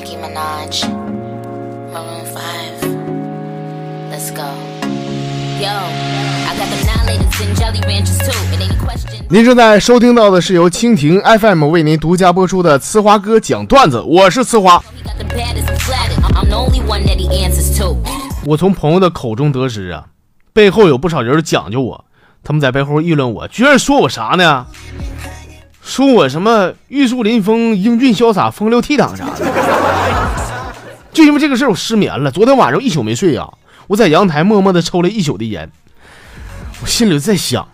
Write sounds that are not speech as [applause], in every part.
Makima Natch，Makima Five，Let's Go，Go。I got the knowledge and jelly ranches too，and any question。您正在收听到的是由蜻蜓 FM 为您独家播出的《呲花哥讲段子》，我是呲花。我从朋友的口中得知啊，背后有不少人讲究我，他们在背后议论我，居然说我啥呢？说我什么玉树临风、英俊潇洒、风流倜傥啥的。就因为这个事儿，我失眠了。昨天晚上一宿没睡啊，我在阳台默默的抽了一宿的烟，我心里在想，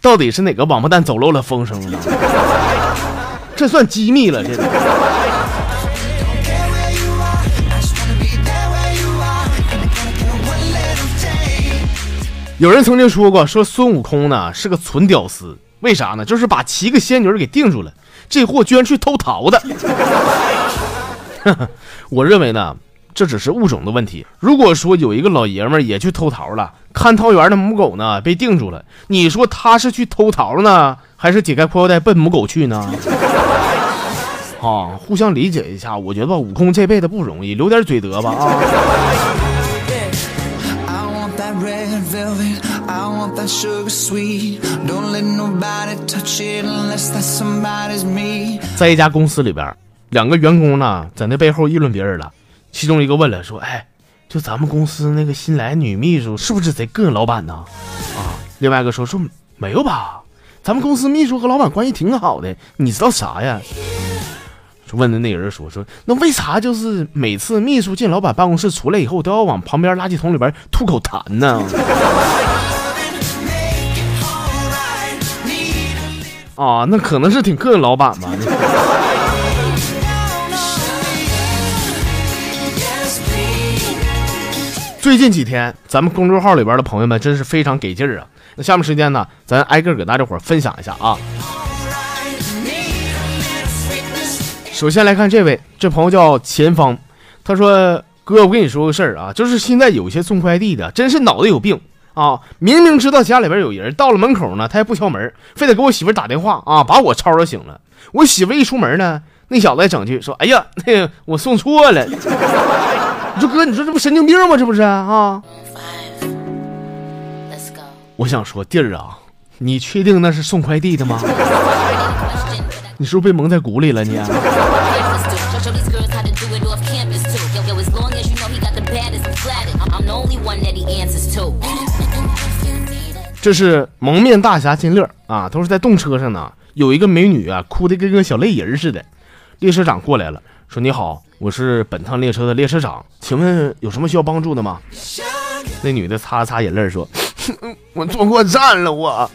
到底是哪个王八蛋走漏了风声呢？这算机密了，这个。有人曾经说过，说孙悟空呢是个纯屌丝，为啥呢？就是把七个仙女给定住了，这货居然去偷桃的。[laughs] 我认为呢，这只是物种的问题。如果说有一个老爷们儿也去偷桃了，看桃园的母狗呢被定住了，你说他是去偷桃呢，还是解开裤腰带奔母狗去呢？[laughs] 啊，互相理解一下，我觉得吧，悟空这辈子不容易，留点嘴德吧啊。在一家公司里边，两个员工呢在那背后议论别人了。其中一个问了说：“哎，就咱们公司那个新来女秘书是不是贼膈应老板呢？”啊，另外一个说：“说没有吧，咱们公司秘书和老板关系挺好的，你知道啥呀？”说问的那人说：“说那为啥就是每次秘书进老板办公室出来以后都要往旁边垃圾桶里边吐口痰呢？” [laughs] 啊，那可能是挺膈应老板吧。最近几天，咱们公众号里边的朋友们真是非常给劲儿啊！那下面时间呢，咱挨个给大家伙儿分享一下啊。首先来看这位，这朋友叫前方，他说：“哥，我跟你说个事儿啊，就是现在有些送快递的，真是脑子有病啊！明明知道家里边有人，到了门口呢，他也不敲门，非得给我媳妇儿打电话啊，把我吵吵醒了。我媳妇一出门呢，那小子还整句说：‘哎呀，那个我送错了。’你说哥你说这不神经病吗？这不是啊我想说弟儿啊你确定那是送快递的吗？你是不是被蒙在鼓里了你这是蒙面大侠金乐啊都是在动车上呢。有一个美女啊哭的跟个小泪人似的。列车长过来了说你好我是本趟列车的列车长，请问有什么需要帮助的吗？”那女的擦了擦眼泪说：“ [laughs] 我坐过站了，我。”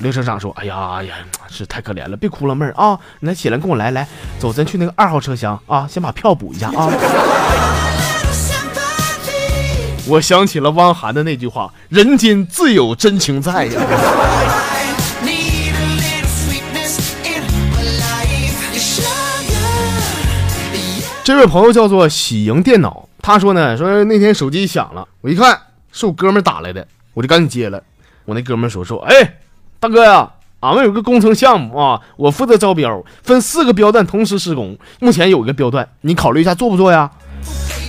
列车长说：“哎呀哎呀，是太可怜了，别哭了，妹儿啊，你来起来跟我来，来，走，咱去那个二号车厢啊，先把票补一下啊。[laughs] ”我想起了汪涵的那句话：“人间自有真情在呀。” [laughs] 这位朋友叫做喜迎电脑，他说呢，说那天手机响了，我一看是我哥们儿打来的，我就赶紧接了。我那哥们儿说说，哎，大哥呀，俺们有个工程项目啊，我负责招标，分四个标段同时施工，目前有一个标段，你考虑一下做不做呀？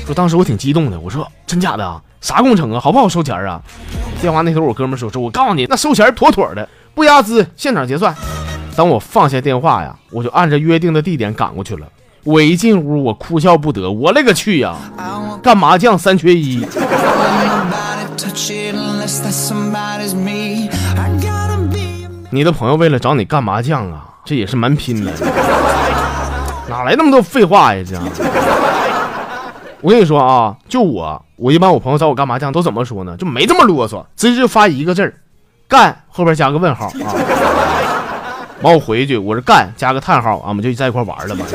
说当时我挺激动的，我说真假的啊？啥工程啊？好不好收钱啊？电话那头我哥们儿说说，我告诉你，那收钱妥妥的，不押资，现场结算。当我放下电话呀，我就按照约定的地点赶过去了。我一进屋，我哭笑不得，我勒个去呀干麻将三缺一.你的朋友为了找你干麻将啊，这也是蛮拼的，哪来那么多废话呀？这，我跟你说啊，就我，我一般我朋友找我干麻将都怎么说呢？就没这么啰嗦，直接就发一个字儿，干后边加个问号啊。[laughs] 完我回一句，我是干加个叹号啊，我们就在一块玩了嘛。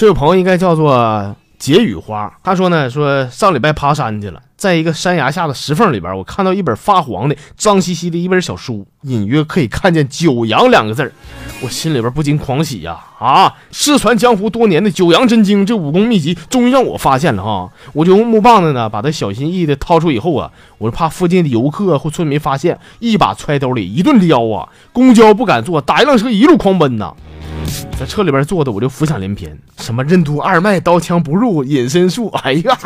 这位朋友应该叫做解语花，他说呢，说上礼拜爬山去了，在一个山崖下的石缝里边，我看到一本发黄的、脏兮兮的一本小书，隐约可以看见“九阳”两个字，我心里边不禁狂喜呀！啊，失传江湖多年的《九阳真经》这武功秘籍，终于让我发现了哈！我就用木棒子呢，把它小心翼翼的掏出以后啊，我就怕附近的游客或村民发现，一把揣兜里，一顿撩啊，公交不敢坐，打一辆车一路狂奔呐。在车里边坐的我就浮想联翩，什么任督二脉、刀枪不入、隐身术，[laughs] 哎呀！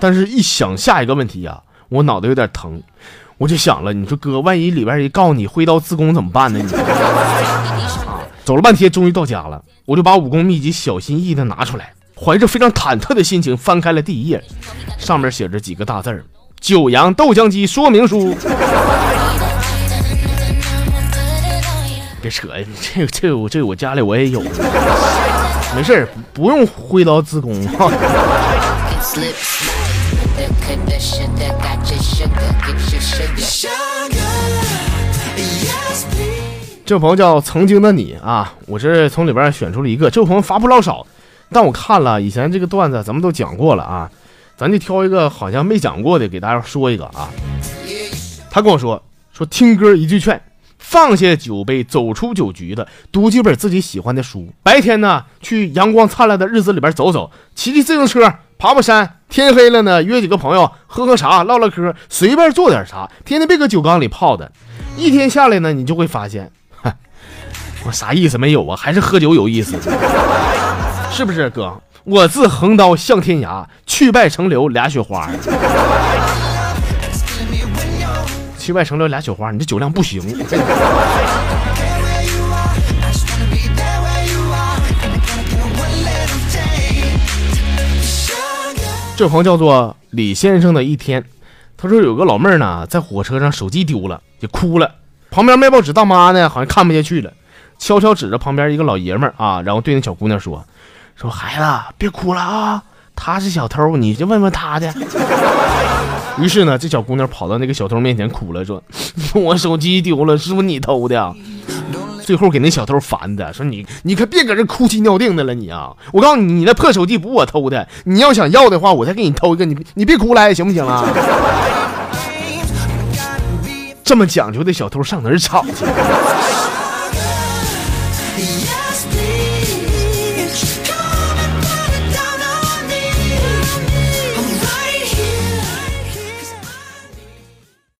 但是，一想下一个问题呀，我脑袋有点疼，我就想了，你说哥，万一里边人告诉你挥刀自宫怎么办呢？你啊，[laughs] 走了半天，终于到家了，我就把武功秘籍小心翼翼的拿出来，怀着非常忐忑的心情翻开了第一页，上面写着几个大字儿：“九阳豆浆机说明书。”别扯呀！这这我这我家里我也有，没事不用挥刀自宫。这位朋友叫曾经的你啊，我是从里边选出了一个。这位朋友发不老少，但我看了以前这个段子，咱们都讲过了啊，咱就挑一个好像没讲过的给大家说一个啊。他跟我说说听歌一句劝。放下酒杯，走出酒局的，读几本自己喜欢的书。白天呢，去阳光灿烂的日子里边走走，骑骑自行车，爬爬山。天黑了呢，约几个朋友喝喝茶，唠唠嗑，随便做点啥。天天别搁酒缸里泡的。一天下来呢，你就会发现，我啥意思没有啊？还是喝酒有意思，[laughs] 是不是哥？我自横刀向天涯，去败成留俩雪花。去外城留俩雪花，你这酒量不行。[laughs] 这朋友叫做李先生的一天，他说有个老妹儿呢，在火车上手机丢了，就哭了。旁边卖报纸大妈呢，好像看不下去了，悄悄指着旁边一个老爷们儿啊，然后对那小姑娘说：“说孩子别哭了啊，他是小偷，你就问问他的。”于是呢，这小姑娘跑到那个小偷面前哭了，说：“ [laughs] 我手机丢了，是不是你偷的？”最后给那小偷烦的，说：“你你可别搁这哭泣尿腚的了，你啊！我告诉你，你那破手机不我偷的，你要想要的话，我再给你偷一个，你你别哭来，行不行啊？” [laughs] 这么讲究的小偷上哪儿找去？